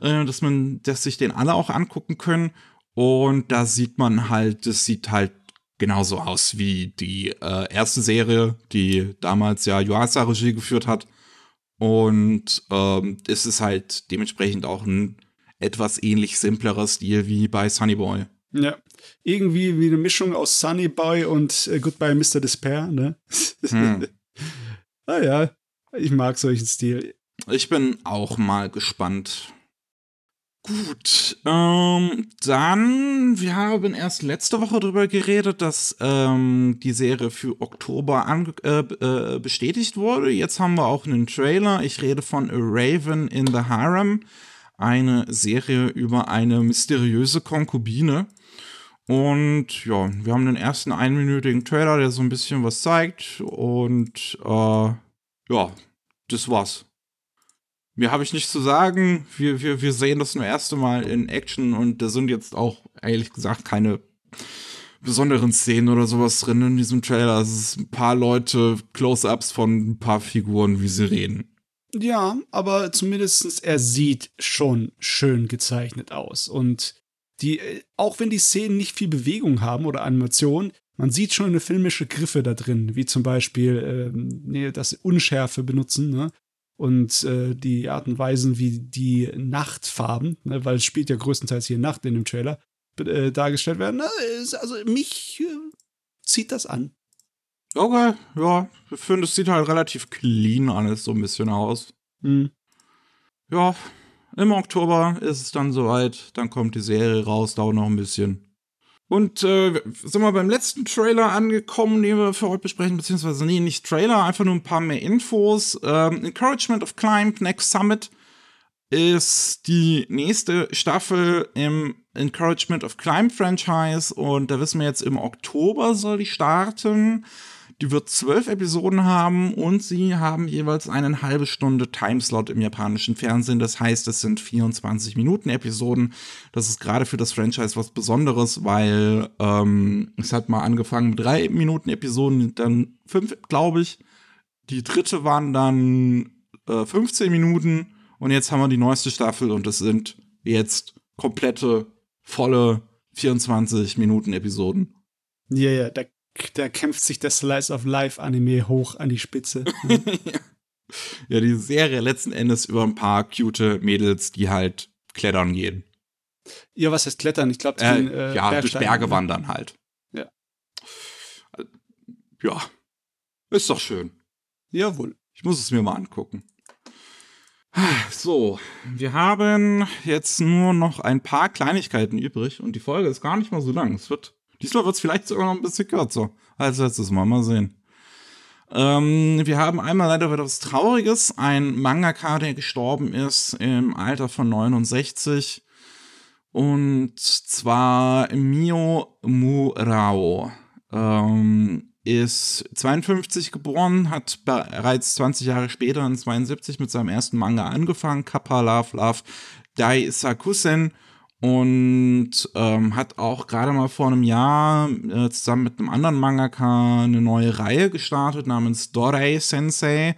äh, dass man, dass sich den alle auch angucken können. Und da sieht man halt, das sieht halt genauso aus wie die äh, erste Serie, die damals ja Yuasa Regie geführt hat. Und ähm, es ist halt dementsprechend auch ein etwas ähnlich simplerer Stil wie bei Sunny Boy. Ja, irgendwie wie eine Mischung aus Sunny Boy und äh, Goodbye Mr. Despair, ne? Hm. ah ja, ich mag solchen Stil. Ich bin auch mal gespannt. Gut, ähm, dann, wir haben erst letzte Woche darüber geredet, dass ähm, die Serie für Oktober äh, äh, bestätigt wurde. Jetzt haben wir auch einen Trailer. Ich rede von A Raven in the Harem eine Serie über eine mysteriöse Konkubine. Und ja, wir haben den ersten einminütigen Trailer, der so ein bisschen was zeigt. Und äh, ja, das war's. Mehr habe ich nicht zu sagen. Wir, wir, wir sehen das nur erste Mal in Action und da sind jetzt auch, ehrlich gesagt, keine besonderen Szenen oder sowas drin in diesem Trailer. Es ist ein paar Leute, Close-ups von ein paar Figuren, wie sie reden. Ja, aber zumindest er sieht schon schön gezeichnet aus. Und die, äh, auch wenn die Szenen nicht viel Bewegung haben oder Animation, man sieht schon eine filmische Griffe da drin, wie zum Beispiel ähm, nee, das Unschärfe benutzen, ne? Und äh, die Art und Weisen, wie die Nachtfarben, ne? weil es spielt ja größtenteils hier Nacht in dem Trailer, äh, dargestellt werden. Na, also mich äh, zieht das an. Okay, ja. Ich finde, es sieht halt relativ clean alles so ein bisschen aus. Hm. Ja, im Oktober ist es dann soweit. Dann kommt die Serie raus, dauert noch ein bisschen. Und äh, sind wir beim letzten Trailer angekommen, den wir für heute besprechen, beziehungsweise nee, nicht Trailer, einfach nur ein paar mehr Infos. Ähm, Encouragement of Climb Next Summit ist die nächste Staffel im Encouragement of Climb Franchise und da wissen wir jetzt im Oktober soll die starten. Die wird zwölf Episoden haben und sie haben jeweils eine halbe Stunde Timeslot im japanischen Fernsehen. Das heißt, es sind 24 Minuten Episoden. Das ist gerade für das Franchise was Besonderes, weil ähm, es hat mal angefangen mit drei Minuten Episoden, dann fünf, glaube ich. Die dritte waren dann äh, 15 Minuten und jetzt haben wir die neueste Staffel und es sind jetzt komplette, volle 24 Minuten Episoden. Ja, ja, da da kämpft sich der Slice of Life Anime hoch an die Spitze. ja, die Serie letzten Endes über ein paar cute Mädels, die halt klettern gehen. Ja, was heißt klettern? Ich glaube, äh, äh, ja, Bergsteigen. durch Berge wandern halt. Ja. Ja. Ist doch schön. Jawohl. Ich muss es mir mal angucken. So, wir haben jetzt nur noch ein paar Kleinigkeiten übrig und die Folge ist gar nicht mal so lang. Es wird Diesmal wird es vielleicht sogar noch ein bisschen kürzer als letztes Mal. Mal sehen. Ähm, wir haben einmal leider wieder was Trauriges. Ein Mangaka, der gestorben ist im Alter von 69. Und zwar Mio Murao. Ähm, ist 52 geboren, hat bereits 20 Jahre später in 72 mit seinem ersten Manga angefangen, Kappa Love Love Dai Sakusen und ähm, hat auch gerade mal vor einem Jahr äh, zusammen mit einem anderen Mangaka eine neue Reihe gestartet namens Dorei Sensei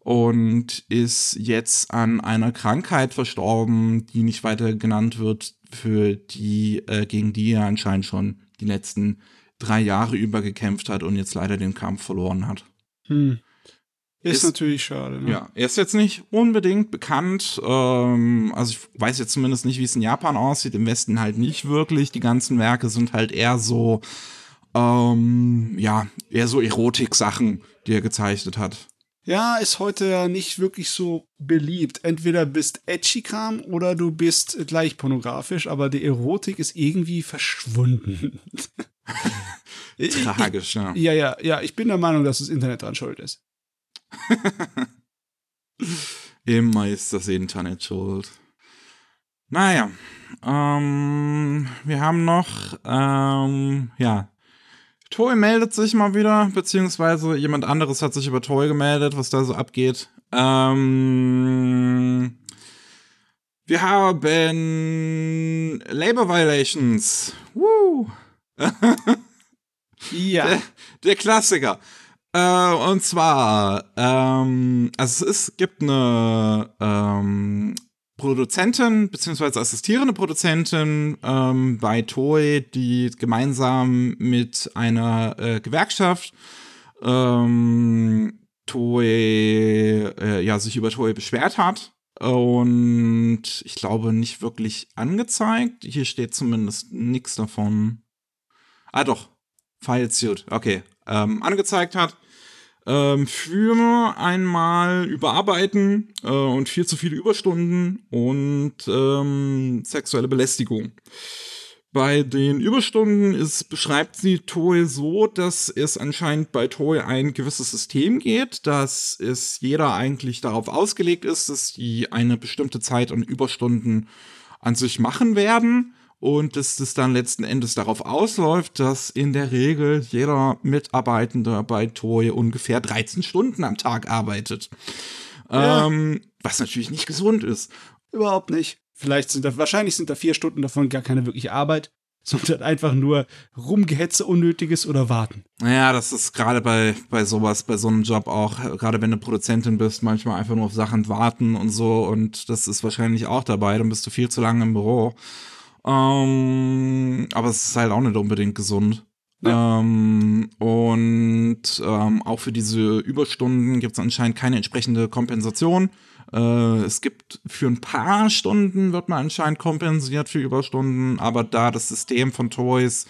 und ist jetzt an einer Krankheit verstorben, die nicht weiter genannt wird, für die äh, gegen die er anscheinend schon die letzten drei Jahre über gekämpft hat und jetzt leider den Kampf verloren hat. Hm. Ist, ist, natürlich schade. Ne? Ja, er ist jetzt nicht unbedingt bekannt. Ähm, also ich weiß jetzt zumindest nicht, wie es in Japan aussieht. Im Westen halt nicht wirklich. Die ganzen Werke sind halt eher so, ähm, ja, eher so Erotik-Sachen, die er gezeichnet hat. Ja, ist heute ja nicht wirklich so beliebt. Entweder bist Edgy-Kram oder du bist gleich pornografisch, aber die Erotik ist irgendwie verschwunden. Tragisch, ja. Ja, ja, ja. Ich bin der Meinung, dass das Internet dran schuld ist. Immer ist das Internet schuld. Naja, ähm, wir haben noch, ähm, ja, Toy meldet sich mal wieder, beziehungsweise jemand anderes hat sich über Toy gemeldet, was da so abgeht. Ähm, wir haben Labor Violations. Woo! ja. Der, der Klassiker. Äh, und zwar, ähm, also es ist, gibt eine ähm, Produzentin, beziehungsweise assistierende Produzentin ähm, bei Toei, die gemeinsam mit einer äh, Gewerkschaft ähm, Toei, äh, ja, sich über Toei beschwert hat. Und ich glaube nicht wirklich angezeigt. Hier steht zumindest nichts davon. Ah, doch. File Suit. Okay. Ähm, angezeigt hat ähm, für einmal Überarbeiten äh, und viel zu viele Überstunden und ähm, sexuelle Belästigung. Bei den Überstunden ist, beschreibt sie Toei so, dass es anscheinend bei Toei ein gewisses System geht, dass es jeder eigentlich darauf ausgelegt ist, dass die eine bestimmte Zeit an Überstunden an sich machen werden und dass das dann letzten Endes darauf ausläuft, dass in der Regel jeder Mitarbeitende bei Toy ungefähr 13 Stunden am Tag arbeitet. Ja. Ähm, was natürlich nicht gesund ist. Überhaupt nicht. Vielleicht sind da, wahrscheinlich sind da vier Stunden davon gar keine wirkliche Arbeit, sondern einfach nur Rumgehetze Unnötiges oder warten. Naja, das ist gerade bei, bei sowas, bei so einem Job auch, gerade wenn du Produzentin bist, manchmal einfach nur auf Sachen warten und so und das ist wahrscheinlich auch dabei, dann bist du viel zu lange im Büro. Ähm, aber es ist halt auch nicht unbedingt gesund. Ja. Ähm, und ähm, auch für diese Überstunden gibt es anscheinend keine entsprechende Kompensation. Äh, es gibt für ein paar Stunden wird man anscheinend kompensiert für Überstunden, aber da das System von Toys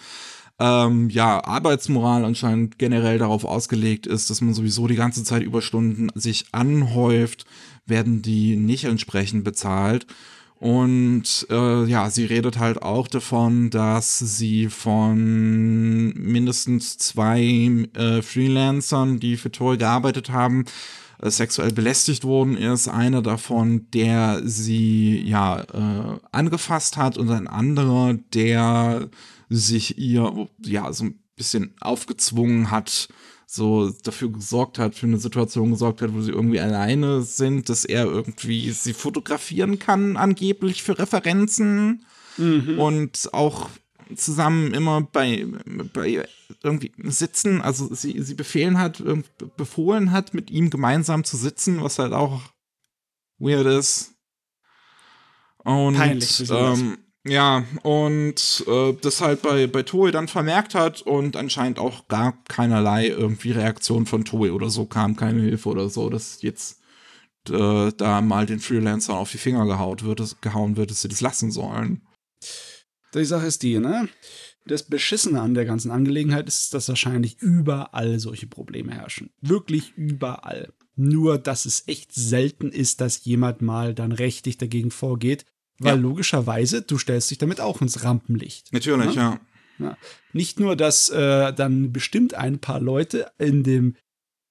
ähm, ja, Arbeitsmoral anscheinend generell darauf ausgelegt ist, dass man sowieso die ganze Zeit Überstunden sich anhäuft, werden die nicht entsprechend bezahlt. Und äh, ja, sie redet halt auch davon, dass sie von mindestens zwei äh, Freelancern, die für Toy gearbeitet haben, äh, sexuell belästigt worden ist. Einer davon, der sie ja äh, angefasst hat und ein anderer, der sich ihr ja so ein bisschen aufgezwungen hat, so dafür gesorgt hat, für eine Situation gesorgt hat, wo sie irgendwie alleine sind, dass er irgendwie sie fotografieren kann, angeblich für Referenzen. Mhm. Und auch zusammen immer bei, bei irgendwie sitzen, also sie, sie befehlen hat, befohlen hat, mit ihm gemeinsam zu sitzen, was halt auch weird ist. Und Peinlich, ähm, ja, und äh, das halt bei, bei Toei dann vermerkt hat und anscheinend auch gar keinerlei irgendwie Reaktion von Toei oder so kam, keine Hilfe oder so, dass jetzt äh, da mal den Freelancern auf die Finger gehaut wird, gehauen wird, dass sie das lassen sollen. Die Sache ist die, ne? Das Beschissene an der ganzen Angelegenheit ist, dass wahrscheinlich überall solche Probleme herrschen. Wirklich überall. Nur, dass es echt selten ist, dass jemand mal dann rechtlich dagegen vorgeht, weil ja. logischerweise, du stellst dich damit auch ins Rampenlicht. Natürlich, ne? ja. ja. Nicht nur, dass äh, dann bestimmt ein paar Leute in dem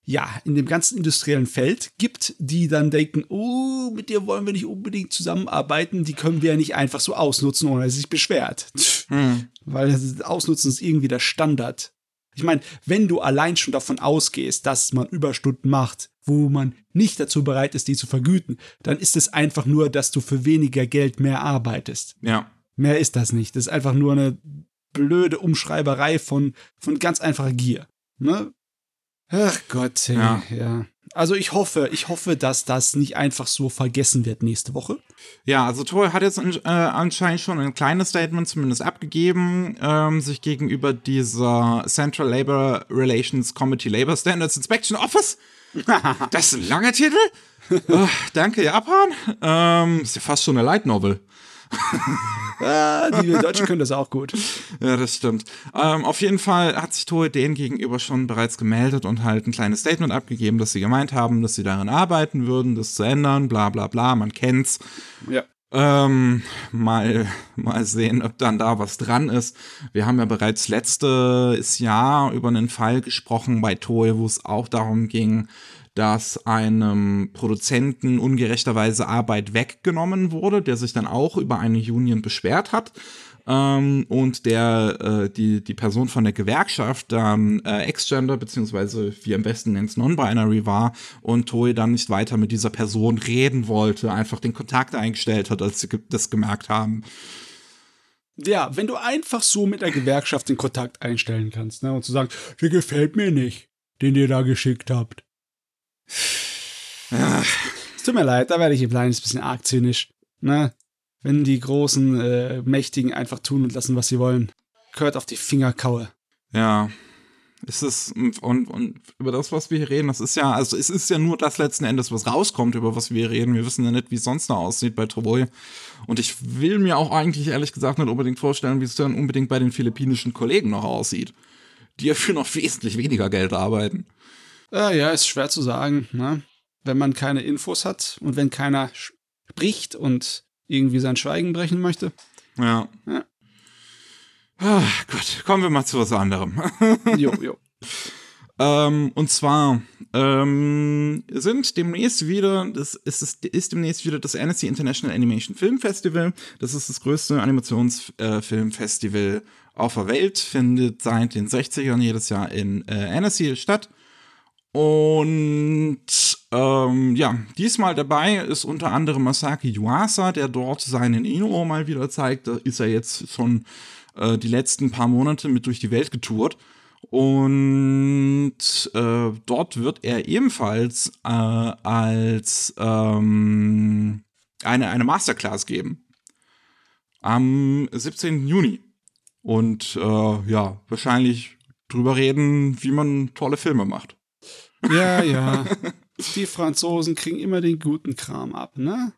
ja, in dem ganzen industriellen Feld gibt, die dann denken, oh, mit dir wollen wir nicht unbedingt zusammenarbeiten, die können wir ja nicht einfach so ausnutzen, ohne dass sie sich beschwert. Hm. Weil das Ausnutzen ist irgendwie der Standard. Ich meine, wenn du allein schon davon ausgehst, dass man Überstunden macht, wo man nicht dazu bereit ist, die zu vergüten, dann ist es einfach nur, dass du für weniger Geld mehr arbeitest. Ja. Mehr ist das nicht. Das ist einfach nur eine blöde Umschreiberei von, von ganz einfacher Gier. Ne? Ach Gott, ja. ja. Also ich hoffe, ich hoffe, dass das nicht einfach so vergessen wird nächste Woche. Ja, also Toy hat jetzt äh, anscheinend schon ein kleines Statement zumindest abgegeben, ähm, sich gegenüber dieser Central Labor Relations Committee Labor Standards Inspection Office. das ist ein langer Titel. oh, danke, Japan. Ähm, ist ja fast schon eine Light Novel ah, die Deutschen können das auch gut. Ja, das stimmt. Ähm, auf jeden Fall hat sich Toei denen gegenüber schon bereits gemeldet und halt ein kleines Statement abgegeben, dass sie gemeint haben, dass sie daran arbeiten würden, das zu ändern, bla bla bla, man kennt's. Ja. Ähm, mal, mal sehen, ob dann da was dran ist. Wir haben ja bereits letztes Jahr über einen Fall gesprochen bei Toei, wo es auch darum ging, dass einem Produzenten ungerechterweise Arbeit weggenommen wurde, der sich dann auch über eine Union beschwert hat. Ähm, und der äh, die die Person von der Gewerkschaft dann äh, Ex-Gender beziehungsweise wie am besten nennt Non-Binary war und Toei dann nicht weiter mit dieser Person reden wollte, einfach den Kontakt eingestellt hat, als sie das gemerkt haben. Ja, wenn du einfach so mit der Gewerkschaft den Kontakt einstellen kannst, ne, und zu sagen, der gefällt mir nicht, den ihr da geschickt habt. Es tut mir leid, da werde ich ein kleines bisschen arg zynisch. Ne? Wenn die großen äh, Mächtigen einfach tun und lassen, was sie wollen. Gehört auf die Fingerkaue. Ja. Es ist, und, und über das, was wir hier reden, das ist ja, also es ist ja nur das letzten Endes, was rauskommt, über was wir reden. Wir wissen ja nicht, wie es sonst noch aussieht bei Troboy. Und ich will mir auch eigentlich ehrlich gesagt nicht unbedingt vorstellen, wie es dann unbedingt bei den philippinischen Kollegen noch aussieht. Die ja für noch wesentlich weniger Geld arbeiten. Äh, ja, ist schwer zu sagen, ne? Wenn man keine Infos hat und wenn keiner spricht und irgendwie sein Schweigen brechen möchte. Ja. ja. Ach, gut, kommen wir mal zu was anderem. jo, jo. Ähm, und zwar ähm, sind demnächst wieder, das ist, ist, ist demnächst wieder das Annecy International Animation Film Festival. Das ist das größte Animationsfilmfestival äh, auf der Welt, findet seit den 60ern jedes Jahr in äh, Annecy statt. Und ähm, ja, diesmal dabei ist unter anderem Masaki Yuasa, der dort seinen Ino mal wieder zeigt. Da ist er jetzt schon äh, die letzten paar Monate mit durch die Welt getourt. Und äh, dort wird er ebenfalls äh, als ähm, eine, eine Masterclass geben. Am 17. Juni. Und äh, ja, wahrscheinlich drüber reden, wie man tolle Filme macht. Ja, ja. Die Franzosen kriegen immer den guten Kram ab, ne?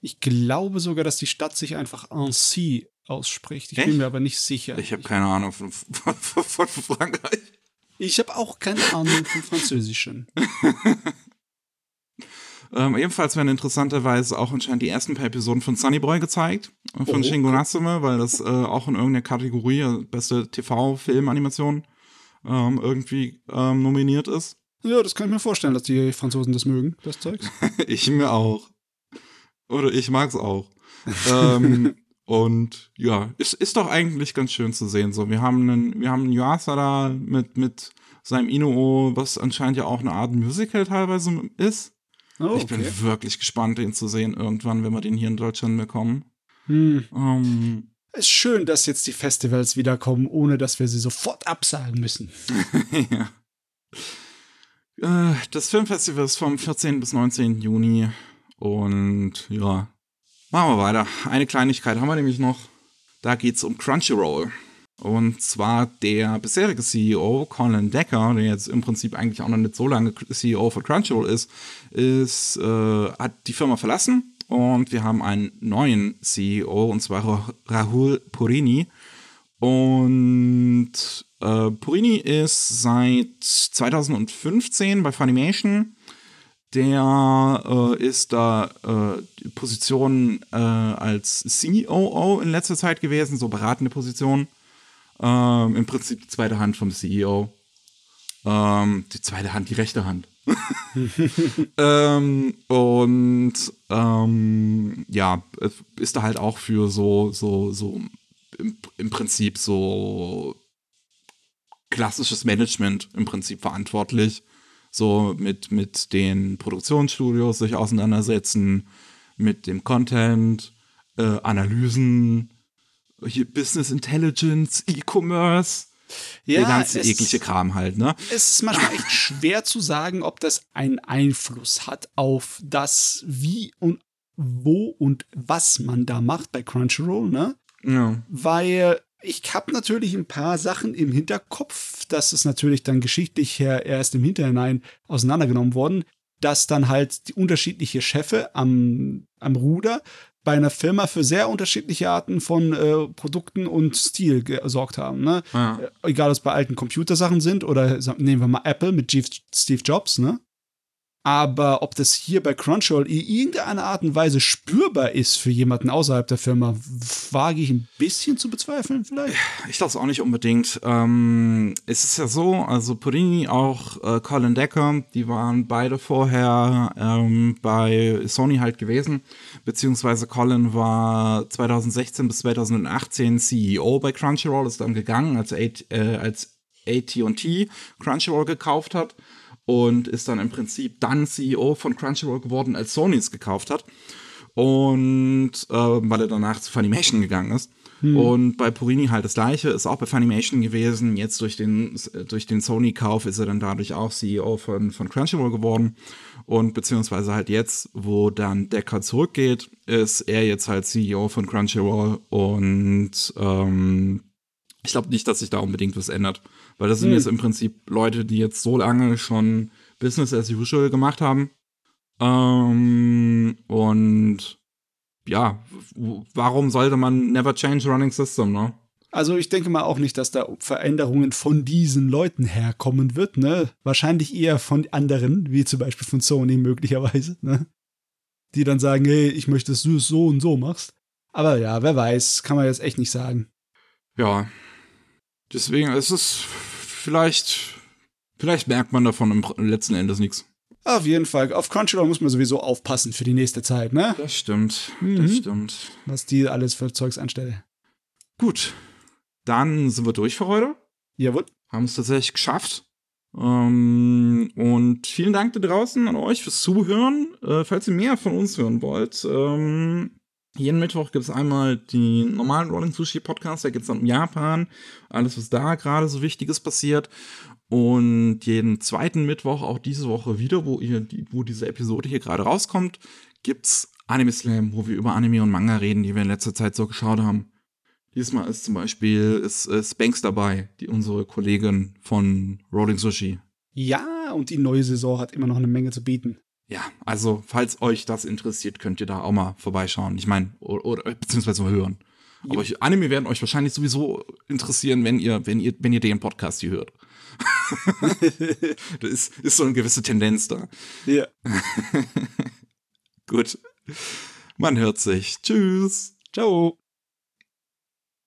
Ich glaube sogar, dass die Stadt sich einfach Annecy ausspricht. Ich Echt? bin mir aber nicht sicher. Ich habe keine Ahnung von, von, von, von Frankreich. Ich habe auch keine Ahnung vom Französischen. Ähm, ebenfalls werden interessanterweise auch anscheinend die ersten paar Episoden von Sunny Boy gezeigt. äh, Von Oh. Shingo Natsume, weil das äh, auch in irgendeiner Kategorie äh, beste TV-Film-Animation ähm, irgendwie ähm, nominiert ist. Ja, das kann ich mir vorstellen, dass die Franzosen das mögen, das Zeugs. ich mir auch. Oder ich mag's auch. ähm, und ja, ist, ist doch eigentlich ganz schön zu sehen. So, wir haben einen, wir haben einen Yuasa da mit, mit seinem Inuo, was anscheinend ja auch eine Art Musical teilweise ist. Oh, Ich bin wirklich gespannt, den zu sehen irgendwann, wenn wir den hier in Deutschland bekommen. Hm. Ähm, Es ist schön, dass jetzt die Festivals wiederkommen, ohne dass wir sie sofort absagen müssen. ja. Äh, Das Filmfestival ist vom 14. bis 19. Juni. Und ja, machen wir weiter. Eine Kleinigkeit haben wir nämlich noch. Da geht's um Crunchyroll. Und zwar der bisherige CEO, Colin Decker, der jetzt im Prinzip eigentlich auch noch nicht so lange CEO von Crunchyroll ist, ist äh, hat die Firma verlassen. Und wir haben einen neuen CEO, und zwar Ra- Rahul Purini. Und äh, Purini ist seit 2015 bei Funimation. Der äh, ist da äh, die Position äh, als COO in letzter Zeit gewesen, so beratende Position. Ähm, Im Prinzip die zweite Hand vom CEO. Ähm, die zweite Hand, die rechte Hand. ähm, und ähm, ja, ist da halt auch für so, so, so im, im Prinzip so klassisches Management im Prinzip verantwortlich. So mit, mit den Produktionsstudios sich auseinandersetzen, mit dem Content, äh, Analysen, hier Business Intelligence, E-Commerce, der ganze eklige Kram halt, ne? Es ist manchmal echt schwer zu sagen, ob das einen Einfluss hat auf das, wie und wo und was man da macht bei Crunchyroll, ne? Ja. Weil ich habe natürlich ein paar Sachen im Hinterkopf, das ist natürlich dann geschichtlich her erst im Hinterhinein auseinandergenommen worden, dass dann halt die unterschiedliche Chefe am, am Ruder bei einer Firma für sehr unterschiedliche Arten von äh, Produkten und Stil gesorgt haben. Ne? Ja. Egal, ob es bei alten Computersachen sind oder nehmen wir mal Apple mit Steve Jobs, ne? Aber ob das hier bei Crunchyroll in irgendeiner Art und Weise spürbar ist für jemanden außerhalb der Firma, wage ich ein bisschen zu bezweifeln, vielleicht. Ich glaube es auch nicht unbedingt. Ähm, es ist ja so, also Purini, auch äh, Colin Decker, die waren beide vorher ähm, bei Sony halt gewesen, beziehungsweise Colin war 2016 bis 2018 CEO bei Crunchyroll, ist dann gegangen, als, äh, als AT&T Crunchyroll gekauft hat und ist dann im Prinzip dann CEO von Crunchyroll geworden, als Sony es gekauft hat und äh, weil er danach zu Funimation gegangen ist. Und bei Purini halt das gleiche, ist auch bei Funimation gewesen. Jetzt durch den, durch den Sony-Kauf ist er dann dadurch auch CEO von, von Crunchyroll geworden. Und beziehungsweise halt jetzt, wo dann Decker zurückgeht, ist er jetzt halt CEO von Crunchyroll. Und ähm, ich glaube nicht, dass sich da unbedingt was ändert. Weil das sind Hm. jetzt im Prinzip Leute, die jetzt so lange schon Business as usual gemacht haben. Ähm, und ja, warum sollte man never change running system, ne? Also ich denke mal auch nicht, dass da Veränderungen von diesen Leuten herkommen wird, ne? Wahrscheinlich eher von anderen, wie zum Beispiel von Sony möglicherweise, ne? Die dann sagen, hey, ich möchte, dass du es so und so machst. Aber ja, wer weiß, kann man jetzt echt nicht sagen. Ja. Deswegen ist es vielleicht, vielleicht merkt man davon im letzten Endes nichts. Auf jeden Fall, auf Crunchyroll muss man sowieso aufpassen für die nächste Zeit, ne? Das stimmt, Mhm. das stimmt. Was die alles für Zeugs anstelle. Gut, dann sind wir durch für heute. Jawohl. haben es tatsächlich geschafft. Ähm, und vielen Dank da draußen an euch fürs Zuhören. Äh, falls ihr mehr von uns hören wollt, ähm, Jeden Mittwoch gibt es einmal den normalen Rolling Sushi Podcast, da geht es dann um Japan, alles, was da gerade so Wichtiges passiert. Und jeden zweiten Mittwoch, auch diese Woche wieder, wo, ihr, wo diese Episode hier gerade rauskommt, gibt's Anime Slam, wo wir über Anime und Manga reden, die wir in letzter Zeit so geschaut haben. Diesmal ist zum Beispiel ist, ist Banks dabei, die unsere Kollegin von Rolling Sushi. Ja, und die neue Saison hat immer noch eine Menge zu bieten. Ja, also falls euch das interessiert, könnt ihr da auch mal vorbeischauen. Ich meine, oder, oder beziehungsweise hören. Ja. Aber euch, Anime werden euch wahrscheinlich sowieso interessieren, wenn ihr, wenn ihr, wenn ihr den Podcast hier hört. da ist, ist so eine gewisse Tendenz da. Ja. Gut. Man hört sich. Tschüss. Ciao.